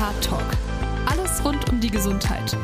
RKH Talk. Alles rund um die Gesundheit.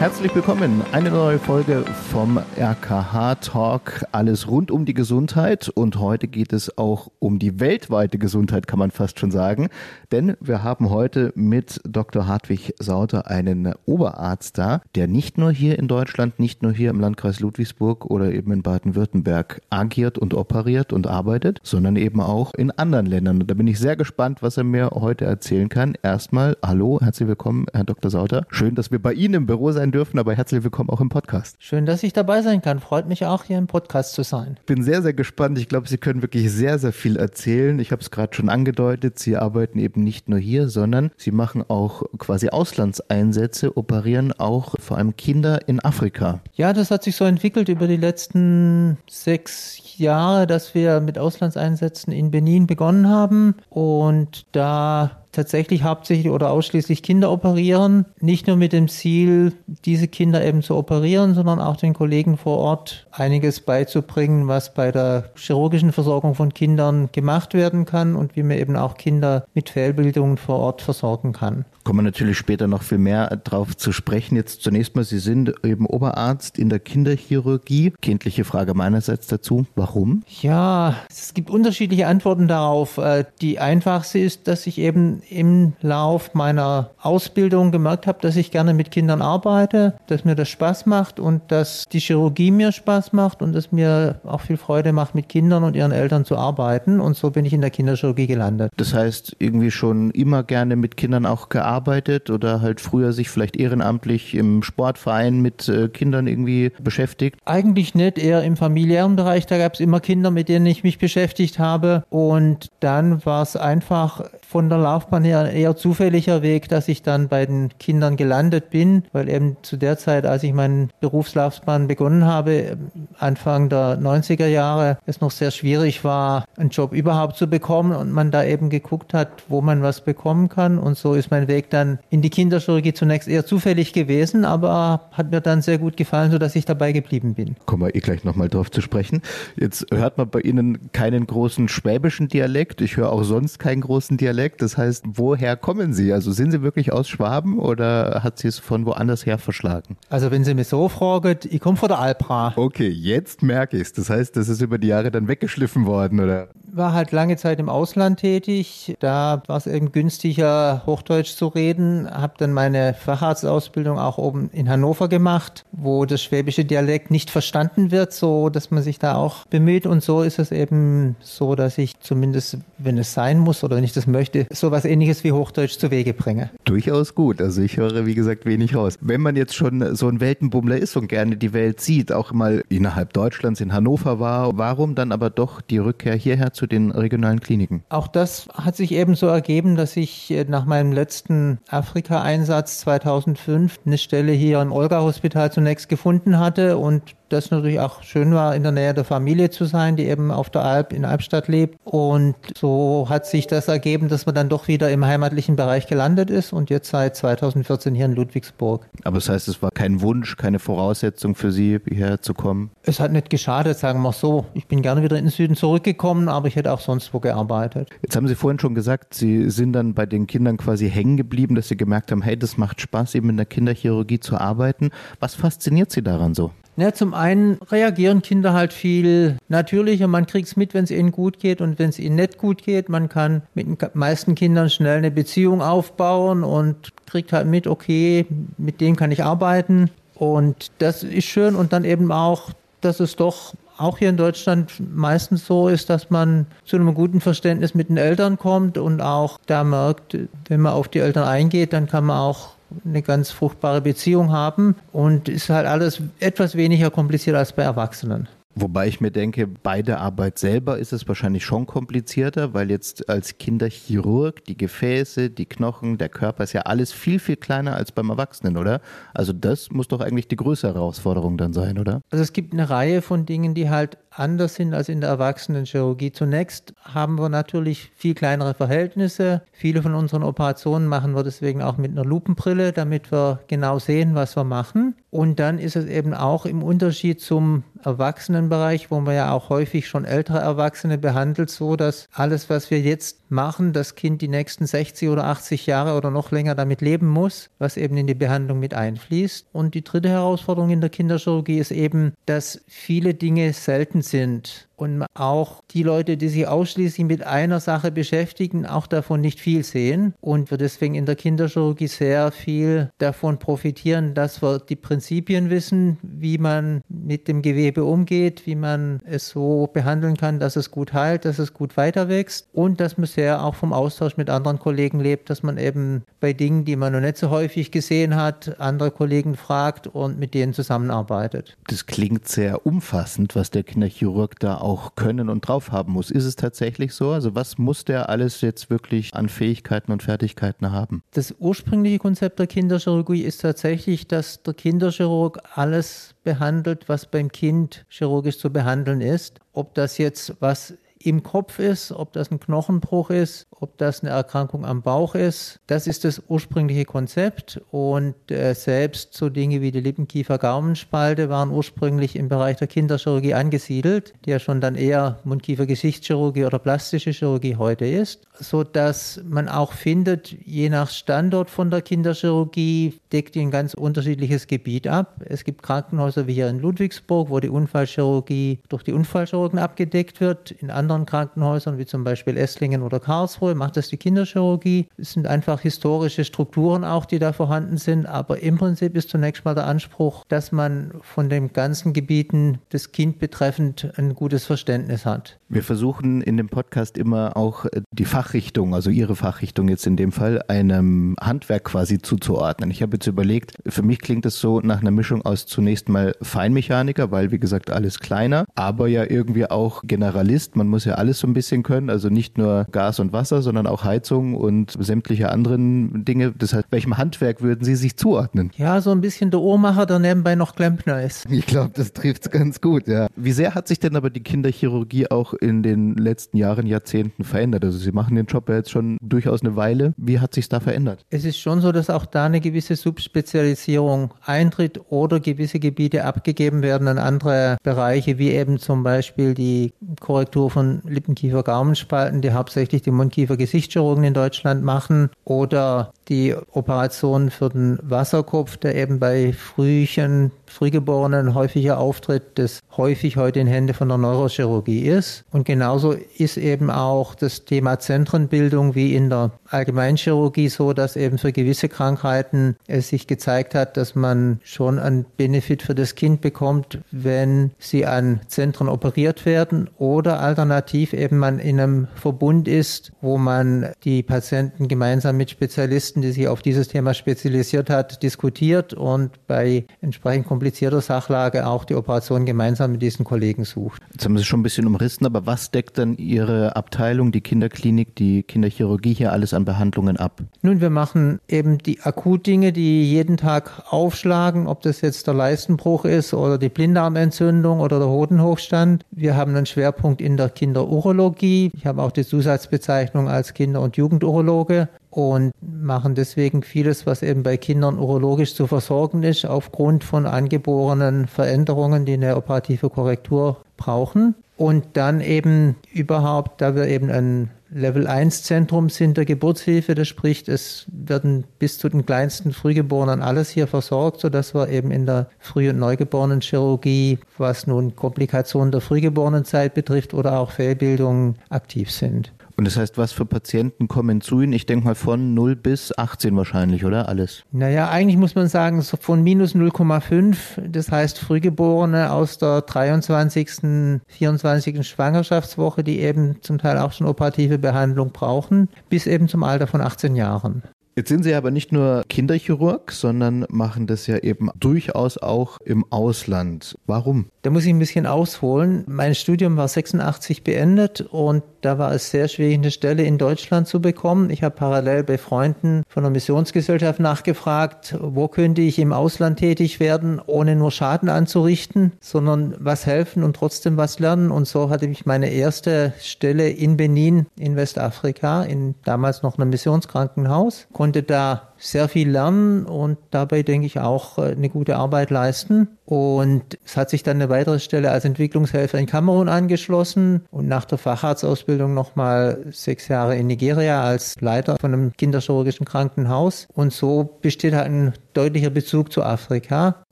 Herzlich willkommen, eine neue Folge vom RKH Talk, alles rund um die Gesundheit und heute geht es auch um die weltweite Gesundheit, kann man fast schon sagen, denn wir haben heute mit Dr. Hartwig Sauter einen Oberarzt da, der nicht nur hier in Deutschland, nicht nur hier im Landkreis Ludwigsburg oder eben in Baden-Württemberg agiert und operiert und arbeitet, sondern eben auch in anderen Ländern. Und da bin ich sehr gespannt, was er mir heute erzählen kann. Erstmal, hallo, herzlich willkommen, Herr Dr. Sauter. Schön, dass wir bei Ihnen im Büro sein dürfen, aber herzlich willkommen auch im Podcast. Schön, dass ich dabei sein kann. Freut mich auch, hier im Podcast zu sein. Bin sehr, sehr gespannt. Ich glaube, Sie können wirklich sehr, sehr viel erzählen. Ich habe es gerade schon angedeutet. Sie arbeiten eben nicht nur hier, sondern Sie machen auch quasi Auslandseinsätze, operieren auch vor allem Kinder in Afrika. Ja, das hat sich so entwickelt über die letzten sechs Jahre, dass wir mit Auslandseinsätzen in Benin begonnen haben und da tatsächlich hauptsächlich oder ausschließlich Kinder operieren. Nicht nur mit dem Ziel, diese Kinder eben zu operieren, sondern auch den Kollegen vor Ort einiges beizubringen, was bei der chirurgischen Versorgung von Kindern gemacht werden kann und wie man eben auch Kinder mit Fehlbildungen vor Ort versorgen kann. Kommen wir natürlich später noch viel mehr drauf zu sprechen. Jetzt zunächst mal, Sie sind eben Oberarzt in der Kinderchirurgie. Kindliche Frage meinerseits dazu. Warum? Ja, es gibt unterschiedliche Antworten darauf. Äh, die einfachste ist, dass ich eben im Lauf meiner Ausbildung gemerkt habe, dass ich gerne mit Kindern arbeite, dass mir das Spaß macht und dass die Chirurgie mir Spaß macht und es mir auch viel Freude macht, mit Kindern und ihren Eltern zu arbeiten. Und so bin ich in der Kinderchirurgie gelandet. Das heißt, irgendwie schon immer gerne mit Kindern auch gearbeitet oder halt früher sich vielleicht ehrenamtlich im Sportverein mit äh, Kindern irgendwie beschäftigt? Eigentlich nicht, eher im familiären Bereich. Da gab es immer Kinder, mit denen ich mich beschäftigt habe. Und dann war es einfach von der Laufbahn her ein eher zufälliger Weg, dass ich dann bei den Kindern gelandet bin, weil eben zu der Zeit, als ich meinen Berufslaufbahn begonnen habe, Anfang der 90er Jahre, es noch sehr schwierig war, einen Job überhaupt zu bekommen und man da eben geguckt hat, wo man was bekommen kann. Und so ist mein Weg dann in die Kinderchirurgie zunächst eher zufällig gewesen, aber hat mir dann sehr gut gefallen, sodass ich dabei geblieben bin. Kommen wir eh gleich nochmal drauf zu sprechen. Jetzt hört man bei Ihnen keinen großen schwäbischen Dialekt. Ich höre auch sonst keinen großen Dialekt. Das heißt, woher kommen Sie? Also sind Sie wirklich aus Schwaben oder hat Sie es von woanders her verschlagen? Also wenn Sie mich so fragen, ich komme von der Alpra. Okay, jetzt merke ich es. Das heißt, das ist über die Jahre dann weggeschliffen worden, oder? War halt lange Zeit im Ausland tätig. Da war es eben günstiger, Hochdeutsch zu reden. Habe dann meine Facharztausbildung auch oben in Hannover gemacht, wo das schwäbische Dialekt nicht verstanden wird, so dass man sich da auch bemüht. Und so ist es eben so, dass ich zumindest, wenn es sein muss oder wenn ich das möchte, sowas ähnliches wie Hochdeutsch zu Wege bringe. Durchaus gut. Also ich höre, wie gesagt, wenig raus. Wenn man jetzt schon so ein Weltenbummler ist und gerne die Welt sieht, auch mal innerhalb Deutschlands in Hannover war, warum dann aber doch die Rückkehr hierher zu den regionalen Kliniken? Auch das hat sich eben so ergeben, dass ich äh, nach meinem letzten Afrika-Einsatz 2005 eine Stelle hier im Olga-Hospital zunächst gefunden hatte und das natürlich auch schön war, in der Nähe der Familie zu sein, die eben auf der Alp in Albstadt lebt. Und so hat sich das ergeben, dass man dann doch wieder im heimatlichen Bereich gelandet ist und jetzt seit 2014 hier in Ludwigsburg. Aber das heißt, es war kein Wunsch, keine Voraussetzung für Sie, hierher zu kommen? Es hat nicht geschadet, sagen wir so. Ich bin gerne wieder in den Süden zurückgekommen, aber ich hätte auch sonst wo gearbeitet. Jetzt haben Sie vorhin schon gesagt, Sie sind dann bei den Kindern quasi hängen geblieben, dass Sie gemerkt haben, hey, das macht Spaß, eben in der Kinderchirurgie zu arbeiten. Was fasziniert Sie daran so? Ja, zum einen reagieren Kinder halt viel natürlicher. Man kriegt es mit, wenn es ihnen gut geht und wenn es ihnen nicht gut geht. Man kann mit den meisten Kindern schnell eine Beziehung aufbauen und kriegt halt mit, okay, mit denen kann ich arbeiten. Und das ist schön. Und dann eben auch, dass es doch auch hier in Deutschland meistens so ist, dass man zu einem guten Verständnis mit den Eltern kommt und auch da merkt, wenn man auf die Eltern eingeht, dann kann man auch eine ganz fruchtbare Beziehung haben und ist halt alles etwas weniger kompliziert als bei Erwachsenen. Wobei ich mir denke, bei der Arbeit selber ist es wahrscheinlich schon komplizierter, weil jetzt als Kinderchirurg die Gefäße, die Knochen, der Körper ist ja alles viel, viel kleiner als beim Erwachsenen, oder? Also das muss doch eigentlich die größere Herausforderung dann sein, oder? Also es gibt eine Reihe von Dingen, die halt anders sind als in der Erwachsenenchirurgie. Zunächst haben wir natürlich viel kleinere Verhältnisse. Viele von unseren Operationen machen wir deswegen auch mit einer Lupenbrille, damit wir genau sehen, was wir machen. Und dann ist es eben auch im Unterschied zum Erwachsenenbereich, wo man ja auch häufig schon ältere Erwachsene behandelt, so dass alles, was wir jetzt machen, das Kind die nächsten 60 oder 80 Jahre oder noch länger damit leben muss, was eben in die Behandlung mit einfließt. Und die dritte Herausforderung in der Kinderchirurgie ist eben, dass viele Dinge selten sind und auch die Leute, die sich ausschließlich mit einer Sache beschäftigen, auch davon nicht viel sehen und wir deswegen in der Kinderchirurgie sehr viel davon profitieren, dass wir die Prinzipien wissen, wie man mit dem Gewebe umgeht, wie man es so behandeln kann, dass es gut heilt, dass es gut weiter wächst und dass man sehr auch vom Austausch mit anderen Kollegen lebt, dass man eben bei Dingen, die man noch nicht so häufig gesehen hat, andere Kollegen fragt und mit denen zusammenarbeitet. Das klingt sehr umfassend, was der Kinderchirurg da auch können und drauf haben muss. Ist es tatsächlich so? Also was muss der alles jetzt wirklich an Fähigkeiten und Fertigkeiten haben? Das ursprüngliche Konzept der Kinderchirurgie ist tatsächlich, dass der Kinderchirurg alles behandelt, was beim Kind chirurgisch zu behandeln ist. Ob das jetzt was im Kopf ist, ob das ein Knochenbruch ist, ob das eine Erkrankung am Bauch ist. Das ist das ursprüngliche Konzept und äh, selbst so Dinge wie die Lippenkiefer-Gaumenspalte waren ursprünglich im Bereich der Kinderchirurgie angesiedelt, die ja schon dann eher Mundkiefer-Geschichtschirurgie oder plastische Chirurgie heute ist, so dass man auch findet, je nach Standort von der Kinderchirurgie deckt die ein ganz unterschiedliches Gebiet ab. Es gibt Krankenhäuser wie hier in Ludwigsburg, wo die Unfallchirurgie durch die Unfallchirurgen abgedeckt wird. In anderen Krankenhäusern, wie zum Beispiel Esslingen oder Karlsruhe, macht das die Kinderchirurgie. Es sind einfach historische Strukturen auch, die da vorhanden sind. Aber im Prinzip ist zunächst mal der Anspruch, dass man von den ganzen Gebieten das Kind betreffend ein gutes Verständnis hat. Wir versuchen in dem Podcast immer auch die Fachrichtung, also Ihre Fachrichtung jetzt in dem Fall, einem Handwerk quasi zuzuordnen. Ich habe jetzt überlegt, für mich klingt es so nach einer Mischung aus zunächst mal Feinmechaniker, weil wie gesagt alles kleiner, aber ja irgendwie auch Generalist. Man muss muss ja alles so ein bisschen können, also nicht nur Gas und Wasser, sondern auch Heizung und sämtliche anderen Dinge. Das heißt, welchem Handwerk würden Sie sich zuordnen? Ja, so ein bisschen der Uhrmacher, der nebenbei noch Klempner ist. Ich glaube, das trifft es ganz gut, ja. Wie sehr hat sich denn aber die Kinderchirurgie auch in den letzten Jahren, Jahrzehnten verändert? Also Sie machen den Job ja jetzt schon durchaus eine Weile. Wie hat sich da verändert? Es ist schon so, dass auch da eine gewisse Subspezialisierung eintritt oder gewisse Gebiete abgegeben werden an andere Bereiche, wie eben zum Beispiel die Korrektur von Lippenkiefer-Gaumenspalten, die hauptsächlich die Mundkiefer-Gesichtschirurgen in Deutschland machen, oder die Operation für den Wasserkopf, der eben bei Frühchen, Frühgeborenen häufiger auftritt, das häufig heute in Hände von der Neurochirurgie ist. Und genauso ist eben auch das Thema Zentrenbildung wie in der Allgemeinchirurgie so, dass eben für gewisse Krankheiten es sich gezeigt hat, dass man schon einen Benefit für das Kind bekommt, wenn sie an Zentren operiert werden oder alternativ eben man in einem Verbund ist, wo man die Patienten gemeinsam mit Spezialisten die sich auf dieses Thema spezialisiert hat, diskutiert und bei entsprechend komplizierter Sachlage auch die Operation gemeinsam mit diesen Kollegen sucht. Jetzt haben Sie schon ein bisschen umrissen, aber was deckt dann Ihre Abteilung, die Kinderklinik, die Kinderchirurgie hier alles an Behandlungen ab? Nun, wir machen eben die Akutdinge, die jeden Tag aufschlagen, ob das jetzt der Leistenbruch ist oder die Blinddarmentzündung oder der Hodenhochstand. Wir haben einen Schwerpunkt in der Kinderurologie. Ich habe auch die Zusatzbezeichnung als Kinder- und Jugendurologe und machen deswegen vieles, was eben bei Kindern urologisch zu versorgen ist, aufgrund von angeborenen Veränderungen, die eine operative Korrektur brauchen. Und dann eben überhaupt, da wir eben ein Level 1 Zentrum sind der Geburtshilfe, das spricht, es werden bis zu den kleinsten Frühgeborenen alles hier versorgt, sodass wir eben in der Früh- und Neugeborenen-Chirurgie, was nun Komplikationen der Frühgeborenenzeit betrifft oder auch Fehlbildungen, aktiv sind. Und das heißt, was für Patienten kommen zu Ihnen? Ich denke mal von 0 bis 18 wahrscheinlich, oder? Alles? Naja, eigentlich muss man sagen, so von minus 0,5, das heißt Frühgeborene aus der 23., 24. Schwangerschaftswoche, die eben zum Teil auch schon operative Behandlung brauchen, bis eben zum Alter von 18 Jahren. Jetzt sind Sie aber nicht nur Kinderchirurg, sondern machen das ja eben durchaus auch im Ausland. Warum? Da muss ich ein bisschen ausholen. Mein Studium war 86 beendet und da war es sehr schwierig, eine Stelle in Deutschland zu bekommen. Ich habe parallel bei Freunden von der Missionsgesellschaft nachgefragt, wo könnte ich im Ausland tätig werden, ohne nur Schaden anzurichten, sondern was helfen und trotzdem was lernen. Und so hatte ich meine erste Stelle in Benin in Westafrika, in damals noch einem Missionskrankenhaus, konnte da sehr viel lernen und dabei, denke ich, auch äh, eine gute Arbeit leisten. Und es hat sich dann eine weitere Stelle als Entwicklungshelfer in Kamerun angeschlossen und nach der Facharztausbildung nochmal sechs Jahre in Nigeria als Leiter von einem kinderchirurgischen Krankenhaus. Und so besteht halt ein deutlicher Bezug zu Afrika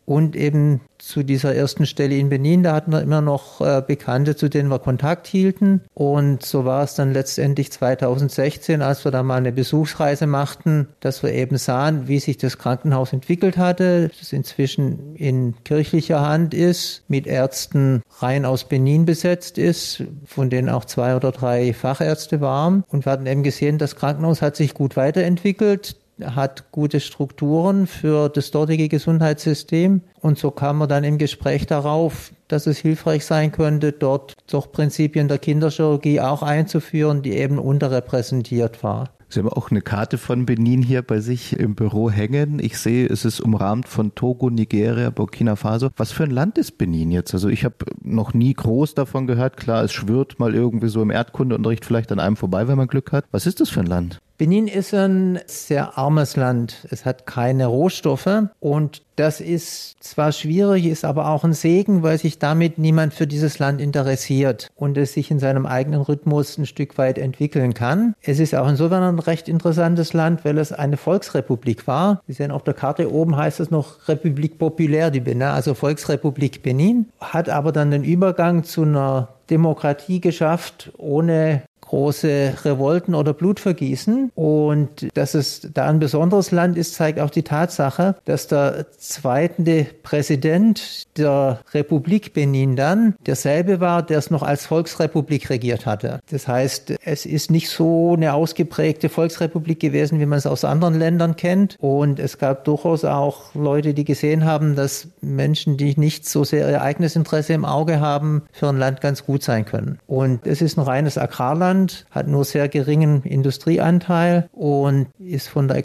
und eben zu dieser ersten Stelle in Benin, da hatten wir immer noch äh, Bekannte, zu denen wir Kontakt hielten. Und so war es dann letztendlich 2016, als wir da mal eine Besuchsreise machten, dass wir eben sahen, wie sich das Krankenhaus entwickelt hatte, das inzwischen in kirchlicher Hand ist, mit Ärzten rein aus Benin besetzt ist, von denen auch zwei oder drei Fachärzte waren. Und wir hatten eben gesehen, das Krankenhaus hat sich gut weiterentwickelt hat gute Strukturen für das dortige Gesundheitssystem. Und so kam man dann im Gespräch darauf, dass es hilfreich sein könnte, dort doch Prinzipien der Kinderchirurgie auch einzuführen, die eben unterrepräsentiert war. Sie haben auch eine Karte von Benin hier bei sich im Büro hängen. Ich sehe, es ist umrahmt von Togo, Nigeria, Burkina Faso. Was für ein Land ist Benin jetzt? Also ich habe noch nie groß davon gehört. Klar, es schwirrt mal irgendwie so im Erdkundeunterricht vielleicht an einem vorbei, wenn man Glück hat. Was ist das für ein Land? Benin ist ein sehr armes Land. Es hat keine Rohstoffe und das ist zwar schwierig, ist aber auch ein Segen, weil sich damit niemand für dieses Land interessiert und es sich in seinem eigenen Rhythmus ein Stück weit entwickeln kann. Es ist auch insofern ein recht interessantes Land, weil es eine Volksrepublik war. Sie sehen auf der Karte oben heißt es noch Republik Populaire du Benin, also Volksrepublik Benin, hat aber dann den Übergang zu einer Demokratie geschafft, ohne große Revolten oder Blutvergießen. Und dass es da ein besonderes Land ist, zeigt auch die Tatsache, dass der zweite Präsident der Republik Benin dann derselbe war, der es noch als Volksrepublik regiert hatte. Das heißt, es ist nicht so eine ausgeprägte Volksrepublik gewesen, wie man es aus anderen Ländern kennt. Und es gab durchaus auch Leute, die gesehen haben, dass Menschen, die nicht so sehr ihr eigenes Interesse im Auge haben, für ein Land ganz gut sein können. Und es ist ein reines Agrarland Deutschland, hat nur sehr geringen Industrieanteil und ist von der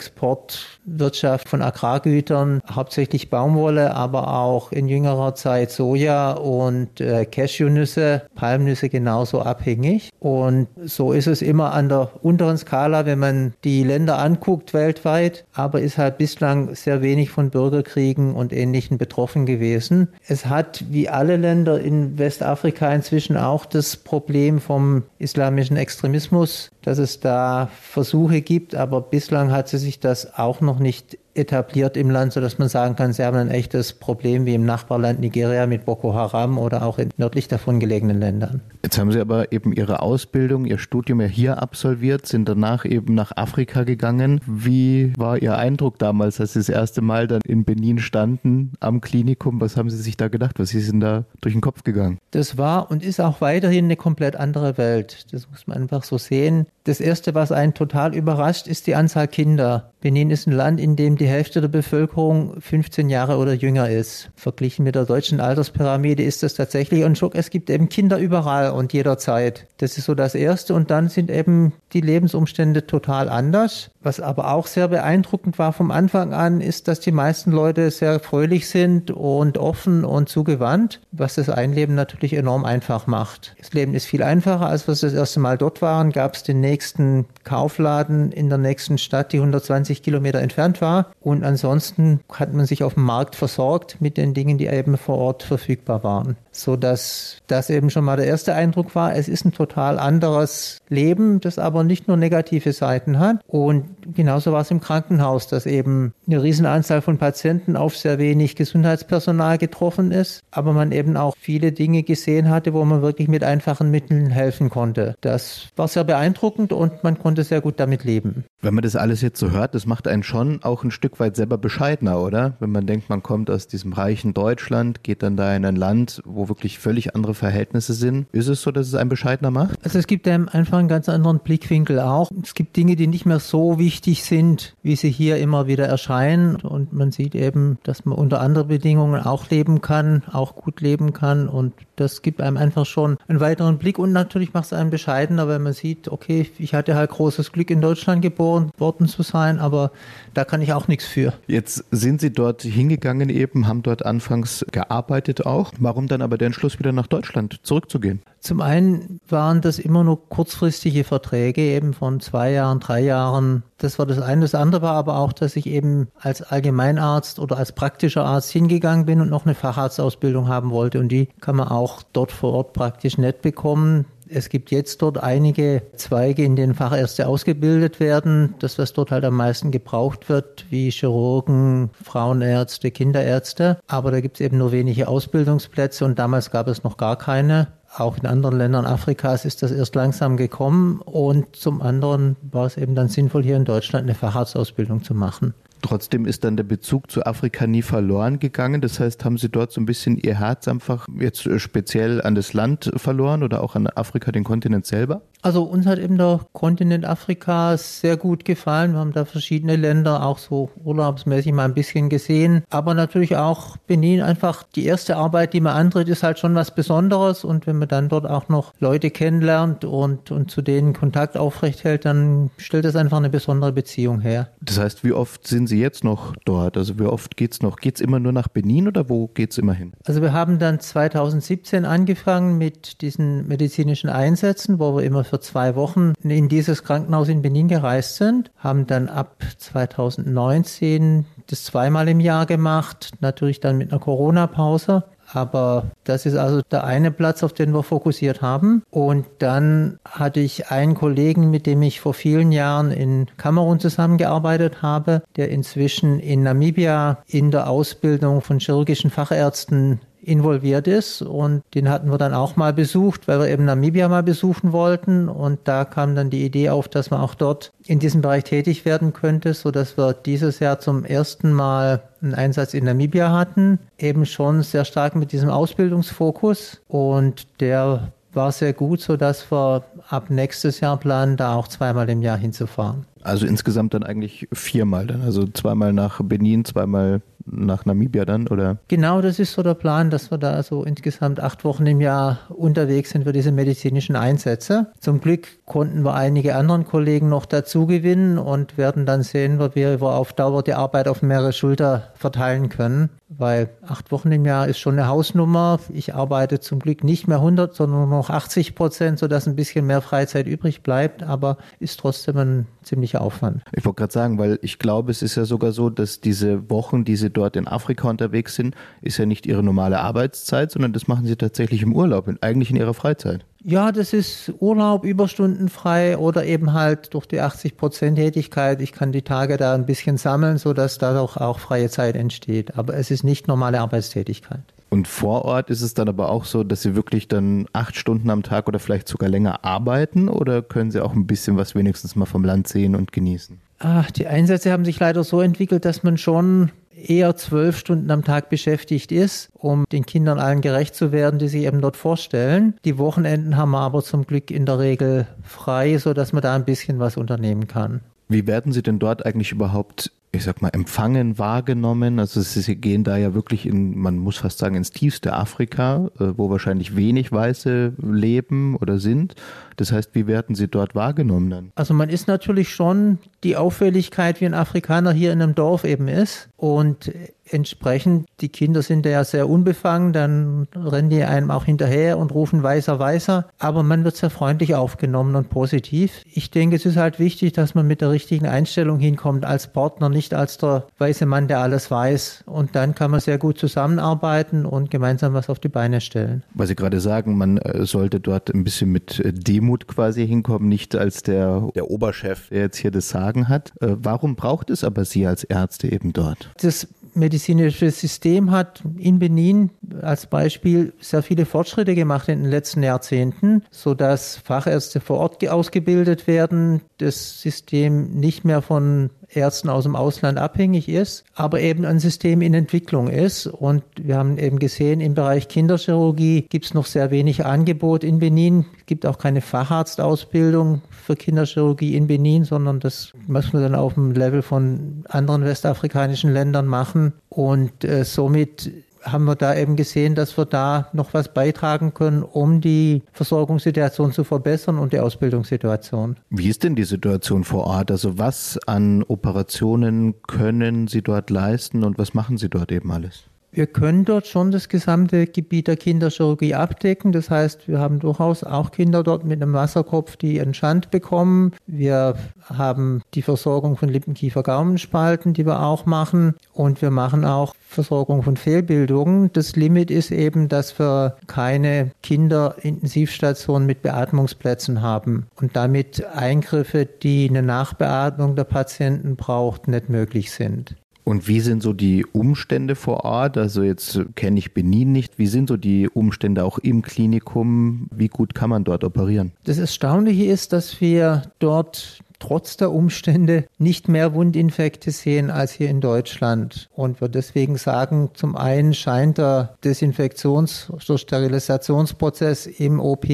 Exportwirtschaft von Agrargütern hauptsächlich Baumwolle, aber auch in jüngerer Zeit Soja und äh, Cashewnüsse, Palmnüsse genauso abhängig. Und so ist es immer an der unteren Skala, wenn man die Länder anguckt weltweit, aber ist halt bislang sehr wenig von Bürgerkriegen und Ähnlichen betroffen gewesen. Es hat wie alle Länder in Westafrika inzwischen auch das Problem vom islamischen Extremismus, dass es da Versuche gibt, aber bislang hat sie sich das auch noch nicht etabliert im Land, sodass man sagen kann, sie haben ein echtes Problem wie im Nachbarland Nigeria mit Boko Haram oder auch in nördlich davon gelegenen Ländern. Jetzt haben Sie aber eben Ihre Ausbildung, Ihr Studium ja hier absolviert, sind danach eben nach Afrika gegangen. Wie war Ihr Eindruck damals, als Sie das erste Mal dann in Benin standen am Klinikum? Was haben Sie sich da gedacht? Was ist Ihnen da durch den Kopf gegangen? Das war und ist auch weiterhin eine komplett andere Welt. Das muss man einfach so sehen. Das erste, was einen total überrascht, ist die Anzahl Kinder. Benin ist ein Land, in dem die Hälfte der Bevölkerung 15 Jahre oder jünger ist. Verglichen mit der deutschen Alterspyramide ist das tatsächlich ein Schock. Es gibt eben Kinder überall und jederzeit. Das ist so das Erste. Und dann sind eben die Lebensumstände total anders. Was aber auch sehr beeindruckend war vom Anfang an, ist, dass die meisten Leute sehr fröhlich sind und offen und zugewandt, was das Einleben natürlich enorm einfach macht. Das Leben ist viel einfacher, als wir das erste Mal dort waren. Gab es den nächsten Kaufladen in der nächsten Stadt, die 120 Kilometer entfernt war. Und ansonsten hat man sich auf dem Markt versorgt mit den Dingen, die eben vor Ort verfügbar waren. So dass das eben schon mal der erste Eindruck war. Es ist ein total anderes Leben, das aber nicht nur negative Seiten hat. Und genauso war es im Krankenhaus, dass eben eine Riesenanzahl von Patienten auf sehr wenig Gesundheitspersonal getroffen ist, aber man eben auch viele Dinge gesehen hatte, wo man wirklich mit einfachen Mitteln helfen konnte. Das war sehr beeindruckend und man konnte sehr gut damit leben. Wenn man das alles jetzt so hört, das macht einen schon auch ein Stück weit selber bescheidener, oder? Wenn man denkt, man kommt aus diesem reichen Deutschland, geht dann da in ein Land, wo wirklich völlig andere Verhältnisse sind. Ist es so, dass es einen bescheidener macht? Also es gibt einem einfach einen ganz anderen Blickwinkel auch. Es gibt Dinge, die nicht mehr so wichtig wichtig sind, wie sie hier immer wieder erscheinen. Und man sieht eben, dass man unter anderen Bedingungen auch leben kann, auch gut leben kann. Und das gibt einem einfach schon einen weiteren Blick. Und natürlich macht es einen bescheidener, wenn man sieht, okay, ich hatte halt großes Glück, in Deutschland geboren worden zu sein, aber da kann ich auch nichts für. Jetzt sind Sie dort hingegangen eben, haben dort anfangs gearbeitet auch. Warum dann aber der Entschluss, wieder nach Deutschland zurückzugehen? Zum einen waren das immer nur kurzfristige Verträge, eben von zwei Jahren, drei Jahren. Das war das eine. Das andere war aber auch, dass ich eben als Allgemeinarzt oder als praktischer Arzt hingegangen bin und noch eine Facharztausbildung haben wollte. Und die kann man auch dort vor Ort praktisch nicht bekommen. Es gibt jetzt dort einige Zweige, in denen Fachärzte ausgebildet werden. Das, was dort halt am meisten gebraucht wird, wie Chirurgen, Frauenärzte, Kinderärzte. Aber da gibt es eben nur wenige Ausbildungsplätze und damals gab es noch gar keine. Auch in anderen Ländern Afrikas ist das erst langsam gekommen und zum anderen war es eben dann sinnvoll, hier in Deutschland eine Facharztausbildung zu machen. Trotzdem ist dann der Bezug zu Afrika nie verloren gegangen. Das heißt, haben Sie dort so ein bisschen Ihr Herz einfach jetzt speziell an das Land verloren oder auch an Afrika, den Kontinent selber? Also uns hat eben der Kontinent Afrika sehr gut gefallen. Wir haben da verschiedene Länder auch so urlaubsmäßig mal ein bisschen gesehen. Aber natürlich auch Benin einfach die erste Arbeit, die man antritt, ist halt schon was Besonderes. Und wenn man dann dort auch noch Leute kennenlernt und, und zu denen Kontakt aufrecht hält, dann stellt das einfach eine besondere Beziehung her. Das heißt, wie oft sind Sie jetzt noch dort? Also wie oft geht's noch? Geht's immer nur nach Benin oder wo geht's immer hin? Also wir haben dann 2017 angefangen mit diesen medizinischen Einsätzen, wo wir immer für zwei Wochen in dieses Krankenhaus in Benin gereist sind, haben dann ab 2019 das zweimal im Jahr gemacht, natürlich dann mit einer Corona-Pause. Aber das ist also der eine Platz, auf den wir fokussiert haben. Und dann hatte ich einen Kollegen, mit dem ich vor vielen Jahren in Kamerun zusammengearbeitet habe, der inzwischen in Namibia in der Ausbildung von chirurgischen Fachärzten involviert ist. Und den hatten wir dann auch mal besucht, weil wir eben Namibia mal besuchen wollten. Und da kam dann die Idee auf, dass man auch dort in diesem Bereich tätig werden könnte, so dass wir dieses Jahr zum ersten Mal einen Einsatz in Namibia hatten, eben schon sehr stark mit diesem Ausbildungsfokus. Und der war sehr gut, so dass wir ab nächstes Jahr planen, da auch zweimal im Jahr hinzufahren. Also insgesamt dann eigentlich viermal dann, also zweimal nach Benin, zweimal nach Namibia dann, oder? Genau, das ist so der Plan, dass wir da so insgesamt acht Wochen im Jahr unterwegs sind für diese medizinischen Einsätze. Zum Glück konnten wir einige anderen Kollegen noch dazu gewinnen und werden dann sehen, wie wir auf Dauer die Arbeit auf mehrere Schulter verteilen können, weil acht Wochen im Jahr ist schon eine Hausnummer. Ich arbeite zum Glück nicht mehr 100, sondern nur noch 80 Prozent, sodass ein bisschen mehr Freizeit übrig bleibt, aber ist trotzdem ein ziemlicher Aufwand. Ich wollte gerade sagen, weil ich glaube, es ist ja sogar so, dass diese Wochen, diese dort in Afrika unterwegs sind, ist ja nicht ihre normale Arbeitszeit, sondern das machen sie tatsächlich im Urlaub, eigentlich in ihrer Freizeit. Ja, das ist Urlaub, Überstunden frei oder eben halt durch die 80 Prozent Tätigkeit. Ich kann die Tage da ein bisschen sammeln, sodass dadurch auch freie Zeit entsteht. Aber es ist nicht normale Arbeitstätigkeit. Und vor Ort ist es dann aber auch so, dass Sie wirklich dann acht Stunden am Tag oder vielleicht sogar länger arbeiten oder können Sie auch ein bisschen was wenigstens mal vom Land sehen und genießen? Ach, die Einsätze haben sich leider so entwickelt, dass man schon eher zwölf Stunden am Tag beschäftigt ist, um den Kindern allen gerecht zu werden, die sich eben dort vorstellen. Die Wochenenden haben wir aber zum Glück in der Regel frei, so dass man da ein bisschen was unternehmen kann. Wie werden Sie denn dort eigentlich überhaupt ich sag mal, empfangen, wahrgenommen. Also sie gehen da ja wirklich in, man muss fast sagen, ins tiefste Afrika, äh, wo wahrscheinlich wenig Weiße leben oder sind. Das heißt, wie werden sie dort wahrgenommen dann? Also man ist natürlich schon die Auffälligkeit, wie ein Afrikaner hier in einem Dorf eben ist. Und entsprechend, die Kinder sind ja sehr unbefangen, dann rennen die einem auch hinterher und rufen weißer, weißer. Aber man wird sehr freundlich aufgenommen und positiv. Ich denke, es ist halt wichtig, dass man mit der richtigen Einstellung hinkommt als Partner, nicht als der weiße Mann, der alles weiß. Und dann kann man sehr gut zusammenarbeiten und gemeinsam was auf die Beine stellen. Weil Sie gerade sagen, man äh, sollte dort ein bisschen mit äh, Demut quasi hinkommen, nicht als der, der Oberchef, der jetzt hier das Sagen hat. Äh, warum braucht es aber Sie als Ärzte eben dort? Das medizinische System hat in Benin als Beispiel sehr viele Fortschritte gemacht in den letzten Jahrzehnten, sodass Fachärzte vor Ort ausgebildet werden, das System nicht mehr von Ärzten aus dem Ausland abhängig ist, aber eben ein System in Entwicklung ist. Und wir haben eben gesehen, im Bereich Kinderchirurgie gibt es noch sehr wenig Angebot in Benin. Es gibt auch keine Facharztausbildung für Kinderchirurgie in Benin, sondern das muss man dann auf dem Level von anderen westafrikanischen Ländern machen. Und äh, somit haben wir da eben gesehen, dass wir da noch was beitragen können, um die Versorgungssituation zu verbessern und die Ausbildungssituation. Wie ist denn die Situation vor Ort? Also was an Operationen können Sie dort leisten und was machen Sie dort eben alles? Wir können dort schon das gesamte Gebiet der Kinderchirurgie abdecken. Das heißt, wir haben durchaus auch Kinder dort mit einem Wasserkopf, die einen Schand bekommen. Wir haben die Versorgung von Lippenkiefer-Gaumenspalten, die wir auch machen. Und wir machen auch Versorgung von Fehlbildungen. Das Limit ist eben, dass wir keine Kinderintensivstationen mit Beatmungsplätzen haben und damit Eingriffe, die eine Nachbeatmung der Patienten braucht, nicht möglich sind. Und wie sind so die Umstände vor Ort? Also jetzt kenne ich Benin nicht. Wie sind so die Umstände auch im Klinikum? Wie gut kann man dort operieren? Das Erstaunliche ist, dass wir dort trotz der Umstände nicht mehr Wundinfekte sehen als hier in Deutschland. Und wir deswegen sagen, zum einen scheint der Desinfektions- oder Sterilisationsprozess im OP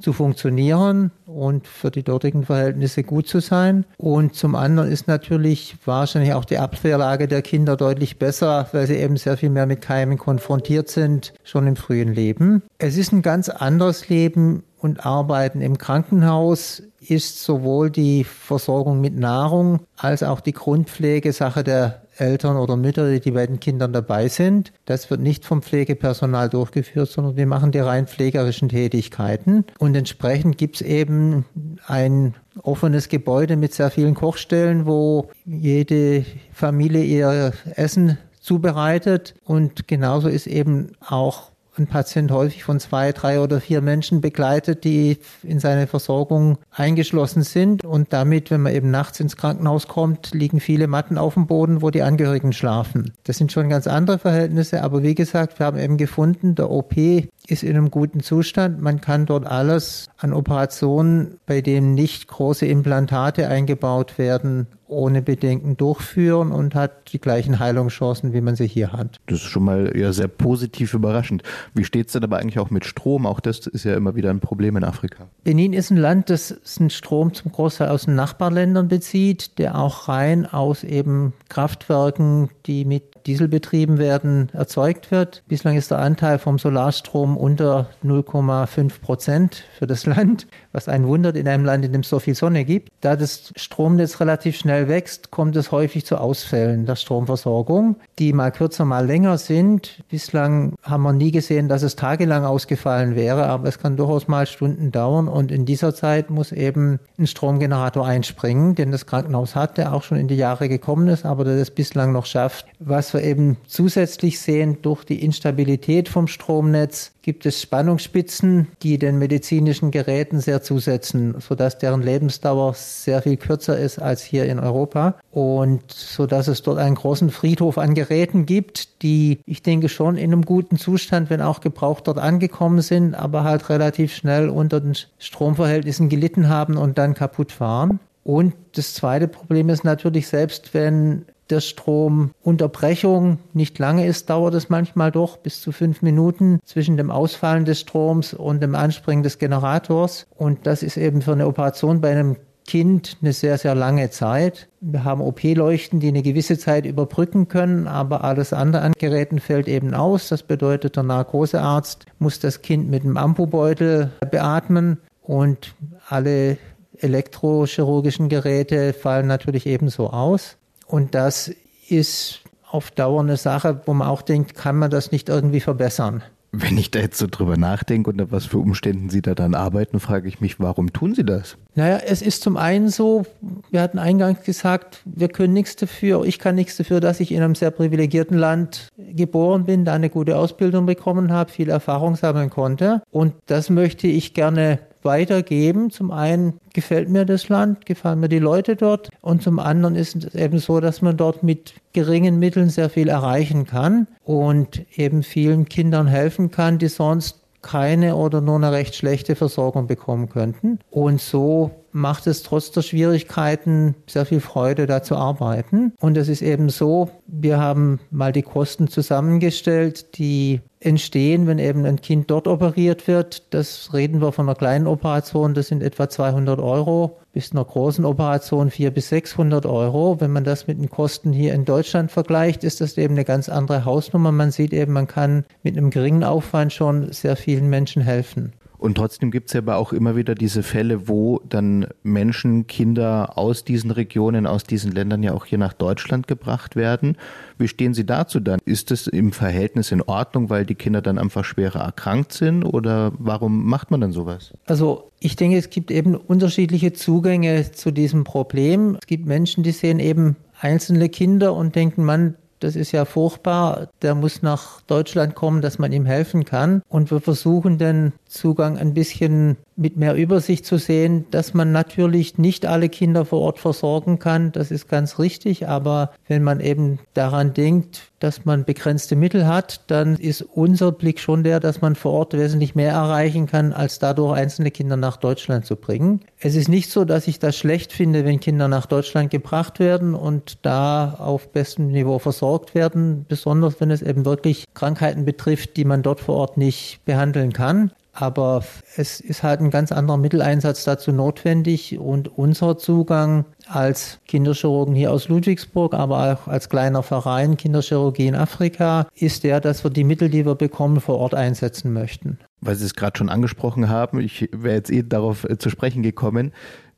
zu funktionieren und für die dortigen Verhältnisse gut zu sein. Und zum anderen ist natürlich wahrscheinlich auch die Abwehrlage der Kinder deutlich besser, weil sie eben sehr viel mehr mit Keimen konfrontiert sind, schon im frühen Leben. Es ist ein ganz anderes Leben und Arbeiten im Krankenhaus ist sowohl die Versorgung mit Nahrung als auch die Grundpflege Sache der Eltern oder Mütter, die bei den Kindern dabei sind. Das wird nicht vom Pflegepersonal durchgeführt, sondern wir machen die rein pflegerischen Tätigkeiten. Und entsprechend gibt es eben ein offenes Gebäude mit sehr vielen Kochstellen, wo jede Familie ihr Essen zubereitet. Und genauso ist eben auch ein Patient häufig von zwei, drei oder vier Menschen begleitet, die in seine Versorgung eingeschlossen sind. Und damit, wenn man eben nachts ins Krankenhaus kommt, liegen viele Matten auf dem Boden, wo die Angehörigen schlafen. Das sind schon ganz andere Verhältnisse. Aber wie gesagt, wir haben eben gefunden, der OP ist in einem guten Zustand. Man kann dort alles an Operationen, bei denen nicht große Implantate eingebaut werden, ohne Bedenken durchführen und hat die gleichen Heilungschancen, wie man sie hier hat. Das ist schon mal ja sehr positiv überraschend. Wie steht es denn aber eigentlich auch mit Strom? Auch das ist ja immer wieder ein Problem in Afrika. Benin ist ein Land, das den Strom zum Großteil aus den Nachbarländern bezieht, der auch rein aus eben Kraftwerken, die mit Diesel betrieben werden, erzeugt wird. Bislang ist der Anteil vom Solarstrom unter 0,5 Prozent für das Land, was einen wundert in einem Land, in dem es so viel Sonne gibt. Da das Stromnetz relativ schnell wächst, kommt es häufig zu Ausfällen der Stromversorgung, die mal kürzer, mal länger sind. Bislang haben wir nie gesehen, dass es tagelang ausgefallen wäre, aber es kann durchaus mal Stunden dauern und in dieser Zeit muss eben ein Stromgenerator einspringen, den das Krankenhaus hat, der auch schon in die Jahre gekommen ist, aber der das bislang noch schafft. Was wir eben zusätzlich sehen, durch die Instabilität vom Stromnetz gibt es Spannungsspitzen, die den medizinischen Geräten sehr zusetzen, sodass deren Lebensdauer sehr viel kürzer ist als hier in Europa und sodass es dort einen großen Friedhof an Geräten gibt, die, ich denke, schon in einem guten Zustand, wenn auch gebraucht, dort angekommen sind, aber halt relativ schnell unter den Stromverhältnissen gelitten haben und dann kaputt waren. Und das zweite Problem ist natürlich, selbst wenn der Stromunterbrechung nicht lange ist, dauert es manchmal doch bis zu fünf Minuten zwischen dem Ausfallen des Stroms und dem Anspringen des Generators. Und das ist eben für eine Operation bei einem Kind eine sehr, sehr lange Zeit. Wir haben OP-Leuchten, die eine gewisse Zeit überbrücken können, aber alles andere an Geräten fällt eben aus. Das bedeutet, der Narkosearzt muss das Kind mit einem Ampubeutel beatmen und alle elektrochirurgischen Geräte fallen natürlich ebenso aus. Und das ist auf Dauer eine Sache, wo man auch denkt, kann man das nicht irgendwie verbessern? Wenn ich da jetzt so drüber nachdenke und was für Umständen Sie da dann arbeiten, frage ich mich, warum tun Sie das? Naja, es ist zum einen so, wir hatten eingangs gesagt, wir können nichts dafür, ich kann nichts dafür, dass ich in einem sehr privilegierten Land geboren bin, da eine gute Ausbildung bekommen habe, viel Erfahrung sammeln konnte. Und das möchte ich gerne weitergeben. Zum einen gefällt mir das Land, gefallen mir die Leute dort und zum anderen ist es eben so, dass man dort mit geringen Mitteln sehr viel erreichen kann und eben vielen Kindern helfen kann, die sonst keine oder nur eine recht schlechte Versorgung bekommen könnten. Und so macht es trotz der Schwierigkeiten sehr viel Freude, da zu arbeiten. Und es ist eben so, wir haben mal die Kosten zusammengestellt, die entstehen, wenn eben ein Kind dort operiert wird. Das reden wir von einer kleinen Operation, das sind etwa 200 Euro, bis einer großen Operation 400 bis 600 Euro. Wenn man das mit den Kosten hier in Deutschland vergleicht, ist das eben eine ganz andere Hausnummer. Man sieht eben, man kann mit einem geringen Aufwand schon sehr vielen Menschen helfen. Und trotzdem gibt es ja aber auch immer wieder diese Fälle, wo dann Menschen, Kinder aus diesen Regionen, aus diesen Ländern ja auch hier nach Deutschland gebracht werden. Wie stehen Sie dazu dann? Ist es im Verhältnis in Ordnung, weil die Kinder dann einfach schwerer erkrankt sind oder warum macht man dann sowas? Also ich denke, es gibt eben unterschiedliche Zugänge zu diesem Problem. Es gibt Menschen, die sehen eben einzelne Kinder und denken, man, das ist ja furchtbar, der muss nach Deutschland kommen, dass man ihm helfen kann. Und wir versuchen den Zugang ein bisschen mit mehr Übersicht zu sehen, dass man natürlich nicht alle Kinder vor Ort versorgen kann, das ist ganz richtig, aber wenn man eben daran denkt, dass man begrenzte Mittel hat, dann ist unser Blick schon der, dass man vor Ort wesentlich mehr erreichen kann, als dadurch einzelne Kinder nach Deutschland zu bringen. Es ist nicht so, dass ich das schlecht finde, wenn Kinder nach Deutschland gebracht werden und da auf bestem Niveau versorgt werden, besonders wenn es eben wirklich Krankheiten betrifft, die man dort vor Ort nicht behandeln kann. Aber es ist halt ein ganz anderer Mitteleinsatz dazu notwendig und unser Zugang als Kinderchirurgen hier aus Ludwigsburg, aber auch als kleiner Verein Kinderchirurgie in Afrika ist der, dass wir die Mittel, die wir bekommen, vor Ort einsetzen möchten. Weil Sie es gerade schon angesprochen haben, ich wäre jetzt eh darauf äh, zu sprechen gekommen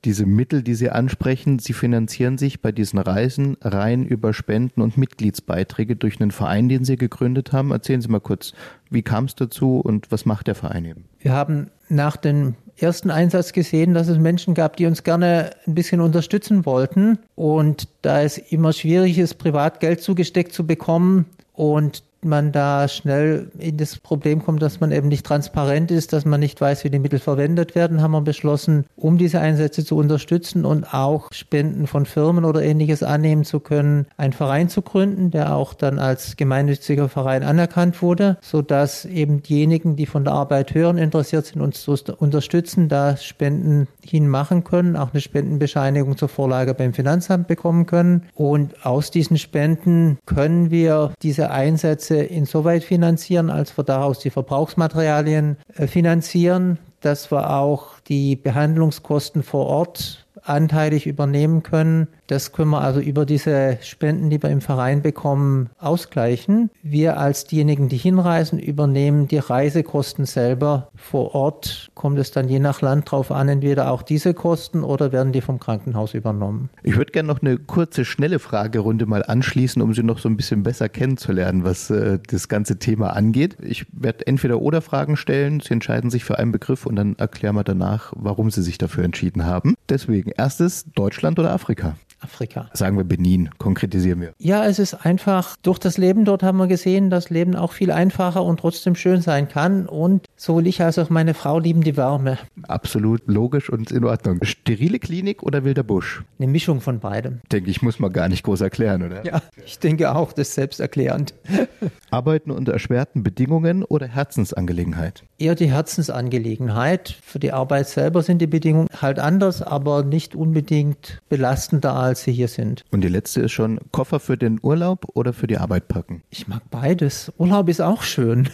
diese Mittel, die Sie ansprechen, Sie finanzieren sich bei diesen Reisen rein über Spenden und Mitgliedsbeiträge durch einen Verein, den Sie gegründet haben. Erzählen Sie mal kurz, wie kam es dazu und was macht der Verein eben? Wir haben nach dem ersten Einsatz gesehen, dass es Menschen gab, die uns gerne ein bisschen unterstützen wollten. Und da es immer schwierig ist, Privatgeld zugesteckt zu bekommen und man da schnell in das Problem kommt, dass man eben nicht transparent ist, dass man nicht weiß, wie die Mittel verwendet werden, haben wir beschlossen, um diese Einsätze zu unterstützen und auch Spenden von Firmen oder ähnliches annehmen zu können, einen Verein zu gründen, der auch dann als gemeinnütziger Verein anerkannt wurde, sodass eben diejenigen, die von der Arbeit hören, interessiert sind, uns zu unterstützen, da Spenden hinmachen können, auch eine Spendenbescheinigung zur Vorlage beim Finanzamt bekommen können. Und aus diesen Spenden können wir diese Einsätze Einsätze insoweit finanzieren, als wir daraus die Verbrauchsmaterialien äh, finanzieren, dass wir auch die Behandlungskosten vor Ort anteilig übernehmen können. Das können wir also über diese Spenden, die wir im Verein bekommen, ausgleichen. Wir als diejenigen, die hinreisen, übernehmen die Reisekosten selber. Vor Ort kommt es dann je nach Land drauf an, entweder auch diese Kosten oder werden die vom Krankenhaus übernommen. Ich würde gerne noch eine kurze, schnelle Fragerunde mal anschließen, um Sie noch so ein bisschen besser kennenzulernen, was äh, das ganze Thema angeht. Ich werde entweder oder Fragen stellen. Sie entscheiden sich für einen Begriff und dann erklären wir danach, warum Sie sich dafür entschieden haben. Deswegen erstes Deutschland oder Afrika? Afrika. Sagen wir Benin, konkretisieren wir. Ja, es ist einfach, durch das Leben dort haben wir gesehen, dass Leben auch viel einfacher und trotzdem schön sein kann. Und sowohl ich als auch meine Frau lieben die Wärme. Absolut logisch und in Ordnung. Sterile Klinik oder wilder Busch? Eine Mischung von beidem. Denke ich, muss man gar nicht groß erklären, oder? Ja, ich denke auch, das ist selbsterklärend. Arbeiten unter erschwerten Bedingungen oder Herzensangelegenheit? Eher die Herzensangelegenheit. Für die Arbeit selber sind die Bedingungen halt anders, aber nicht unbedingt belastender als sie hier sind. Und die letzte ist schon Koffer für den Urlaub oder für die Arbeit packen? Ich mag beides. Urlaub ist auch schön.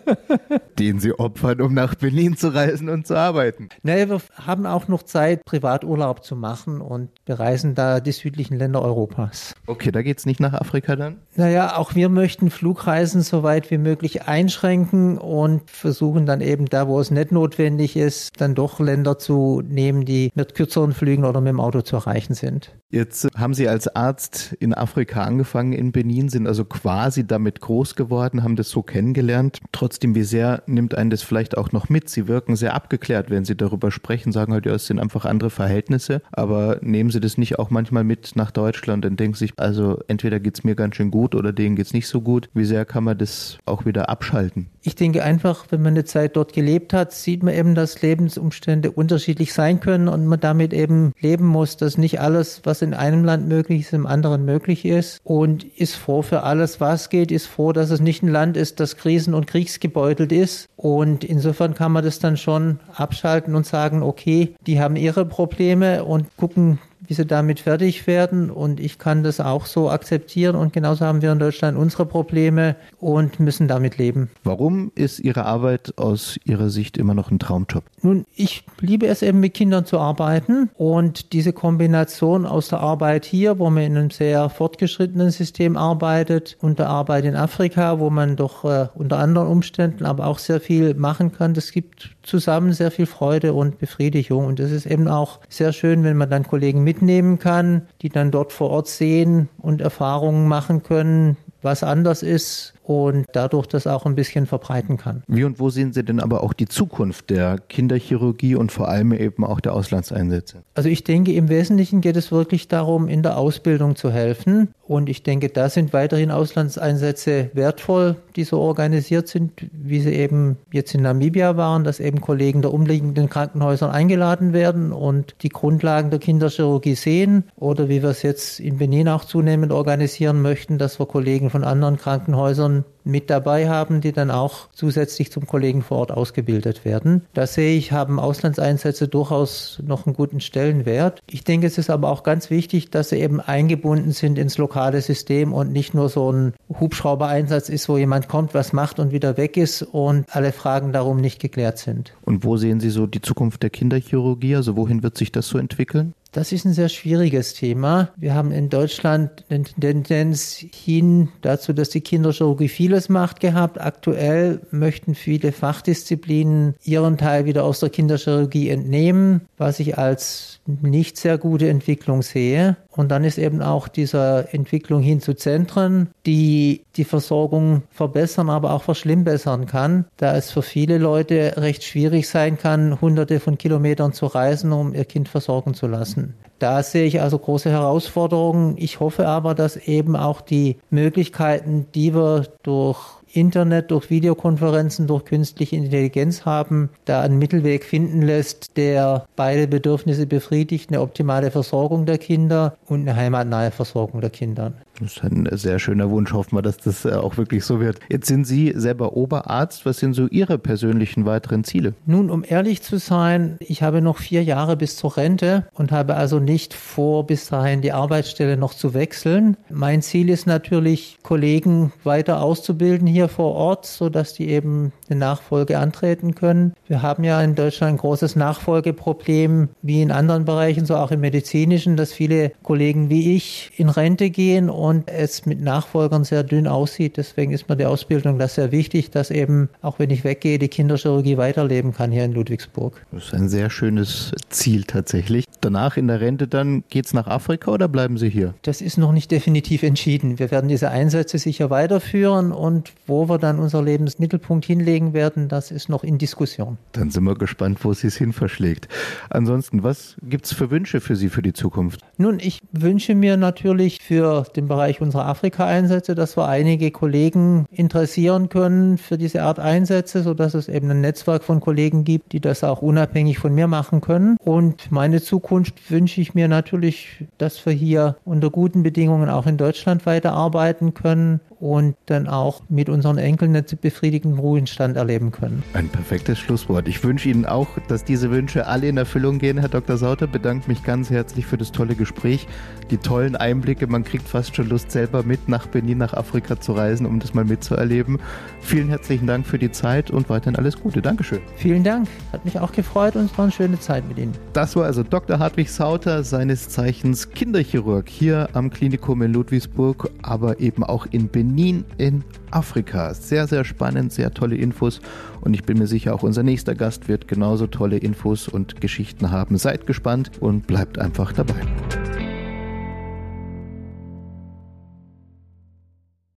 Den Sie opfern, um nach Berlin zu reisen und zu arbeiten. Naja, wir haben auch noch Zeit, Privaturlaub zu machen und bereisen da die südlichen Länder Europas. Okay, da geht es nicht nach Afrika dann? Naja, auch wir möchten Flugreisen so weit wie möglich einschränken und versuchen dann eben da, wo es nicht notwendig ist, dann doch Länder zu nehmen, die mit kürzeren Flügen oder mit dem Auto zu erreichen sind. Jetzt haben Sie als Arzt in Afrika angefangen in Benin, sind also quasi damit groß geworden, haben das so kennengelernt. Trotzdem, wie sehr nimmt einen das vielleicht auch noch mit? Sie wirken sehr abgeklärt, wenn Sie darüber sprechen, sagen halt, ja, es sind einfach andere Verhältnisse. Aber nehmen Sie das nicht auch manchmal mit nach Deutschland und denken sich, also entweder geht es mir ganz schön gut oder denen geht es nicht so gut. Wie sehr kann man das auch wieder abschalten? Ich denke einfach, wenn man eine Zeit dort gelebt hat, sieht man eben, dass Lebensumstände unterschiedlich sein können und man damit eben leben muss, dass nicht alles, was in einem Land möglich ist, im anderen möglich ist. Und ist froh für alles, was geht, ist froh, dass es nicht ein Land ist, das krisen- und kriegsgebeutelt ist. Und insofern kann man das dann schon abschalten und sagen, okay, die haben ihre Probleme und gucken, wie sie damit fertig werden. Und ich kann das auch so akzeptieren. Und genauso haben wir in Deutschland unsere Probleme und müssen damit leben. Warum ist Ihre Arbeit aus Ihrer Sicht immer noch ein Traumjob? Nun, ich liebe es eben mit Kindern zu arbeiten. Und diese Kombination aus der Arbeit hier, wo man in einem sehr fortgeschrittenen System arbeitet, und der Arbeit in Afrika, wo man doch äh, unter anderen Umständen aber auch sehr viel machen kann, das gibt zusammen sehr viel Freude und Befriedigung. Und es ist eben auch sehr schön, wenn man dann Kollegen mitnehmen kann, die dann dort vor Ort sehen und Erfahrungen machen können, was anders ist und dadurch das auch ein bisschen verbreiten kann. Wie und wo sehen Sie denn aber auch die Zukunft der Kinderchirurgie und vor allem eben auch der Auslandseinsätze? Also ich denke, im Wesentlichen geht es wirklich darum, in der Ausbildung zu helfen. Und ich denke, da sind weiterhin Auslandseinsätze wertvoll, die so organisiert sind, wie sie eben jetzt in Namibia waren, dass eben Kollegen der umliegenden Krankenhäuser eingeladen werden und die Grundlagen der Kinderchirurgie sehen. Oder wie wir es jetzt in Benin auch zunehmend organisieren möchten, dass wir Kollegen von anderen Krankenhäusern mit dabei haben, die dann auch zusätzlich zum Kollegen vor Ort ausgebildet werden. Da sehe ich, haben Auslandseinsätze durchaus noch einen guten Stellenwert. Ich denke, es ist aber auch ganz wichtig, dass sie eben eingebunden sind ins lokale System und nicht nur so ein Hubschrauber-Einsatz ist, wo jemand kommt, was macht und wieder weg ist und alle Fragen darum nicht geklärt sind. Und wo sehen Sie so die Zukunft der Kinderchirurgie? Also wohin wird sich das so entwickeln? Das ist ein sehr schwieriges Thema. Wir haben in Deutschland eine Tendenz hin dazu, dass die Kinderchirurgie vieles macht gehabt. Aktuell möchten viele Fachdisziplinen ihren Teil wieder aus der Kinderchirurgie entnehmen, was ich als nicht sehr gute Entwicklung sehe. Und dann ist eben auch diese Entwicklung hin zu Zentren, die die Versorgung verbessern, aber auch verschlimmbessern kann, da es für viele Leute recht schwierig sein kann, hunderte von Kilometern zu reisen, um ihr Kind versorgen zu lassen. Da sehe ich also große Herausforderungen. Ich hoffe aber, dass eben auch die Möglichkeiten, die wir durch Internet, durch Videokonferenzen, durch künstliche Intelligenz haben, da einen Mittelweg finden lässt, der beide Bedürfnisse befriedigt, eine optimale Versorgung der Kinder und eine heimatnahe Versorgung der Kinder. Das ist ein sehr schöner Wunsch. Hoffen wir, dass das äh, auch wirklich so wird. Jetzt sind Sie selber Oberarzt. Was sind so Ihre persönlichen weiteren Ziele? Nun, um ehrlich zu sein, ich habe noch vier Jahre bis zur Rente und habe also nicht vor, bis dahin die Arbeitsstelle noch zu wechseln. Mein Ziel ist natürlich, Kollegen weiter auszubilden hier vor Ort, sodass die eben eine Nachfolge antreten können. Wir haben ja in Deutschland ein großes Nachfolgeproblem, wie in anderen Bereichen, so auch im medizinischen, dass viele Kollegen wie ich in Rente gehen und es mit Nachfolgern sehr dünn aussieht. Deswegen ist mir die Ausbildung das sehr wichtig, dass eben, auch wenn ich weggehe, die Kinderchirurgie weiterleben kann hier in Ludwigsburg. Das ist ein sehr schönes Ziel tatsächlich. Danach in der Rente dann geht es nach Afrika oder bleiben Sie hier? Das ist noch nicht definitiv entschieden. Wir werden diese Einsätze sicher weiterführen und wo wir dann unser Lebensmittelpunkt hinlegen werden, das ist noch in Diskussion. Dann sind wir gespannt, wo Sie es hin verschlägt. Ansonsten, was gibt es für Wünsche für Sie für die Zukunft? Nun, ich wünsche mir natürlich für den Bereich Bereich unserer Afrika-Einsätze, dass wir einige Kollegen interessieren können für diese Art Einsätze, sodass es eben ein Netzwerk von Kollegen gibt, die das auch unabhängig von mir machen können. Und meine Zukunft wünsche ich mir natürlich, dass wir hier unter guten Bedingungen auch in Deutschland weiterarbeiten können und dann auch mit unseren Enkeln einen befriedigenden Ruhestand erleben können. Ein perfektes Schlusswort. Ich wünsche Ihnen auch, dass diese Wünsche alle in Erfüllung gehen, Herr Dr. Sauter. Bedanke mich ganz herzlich für das tolle Gespräch, die tollen Einblicke. Man kriegt fast schon Lust, selber mit nach Benin, nach Afrika zu reisen, um das mal mitzuerleben. Vielen herzlichen Dank für die Zeit und weiterhin alles Gute. Dankeschön. Vielen Dank. Hat mich auch gefreut und es war eine schöne Zeit mit Ihnen. Das war also Dr. Hartwig Sauter, seines Zeichens Kinderchirurg hier am Klinikum in Ludwigsburg, aber eben auch in Benin. Benin in Afrika. Sehr, sehr spannend, sehr tolle Infos und ich bin mir sicher, auch unser nächster Gast wird genauso tolle Infos und Geschichten haben. Seid gespannt und bleibt einfach dabei.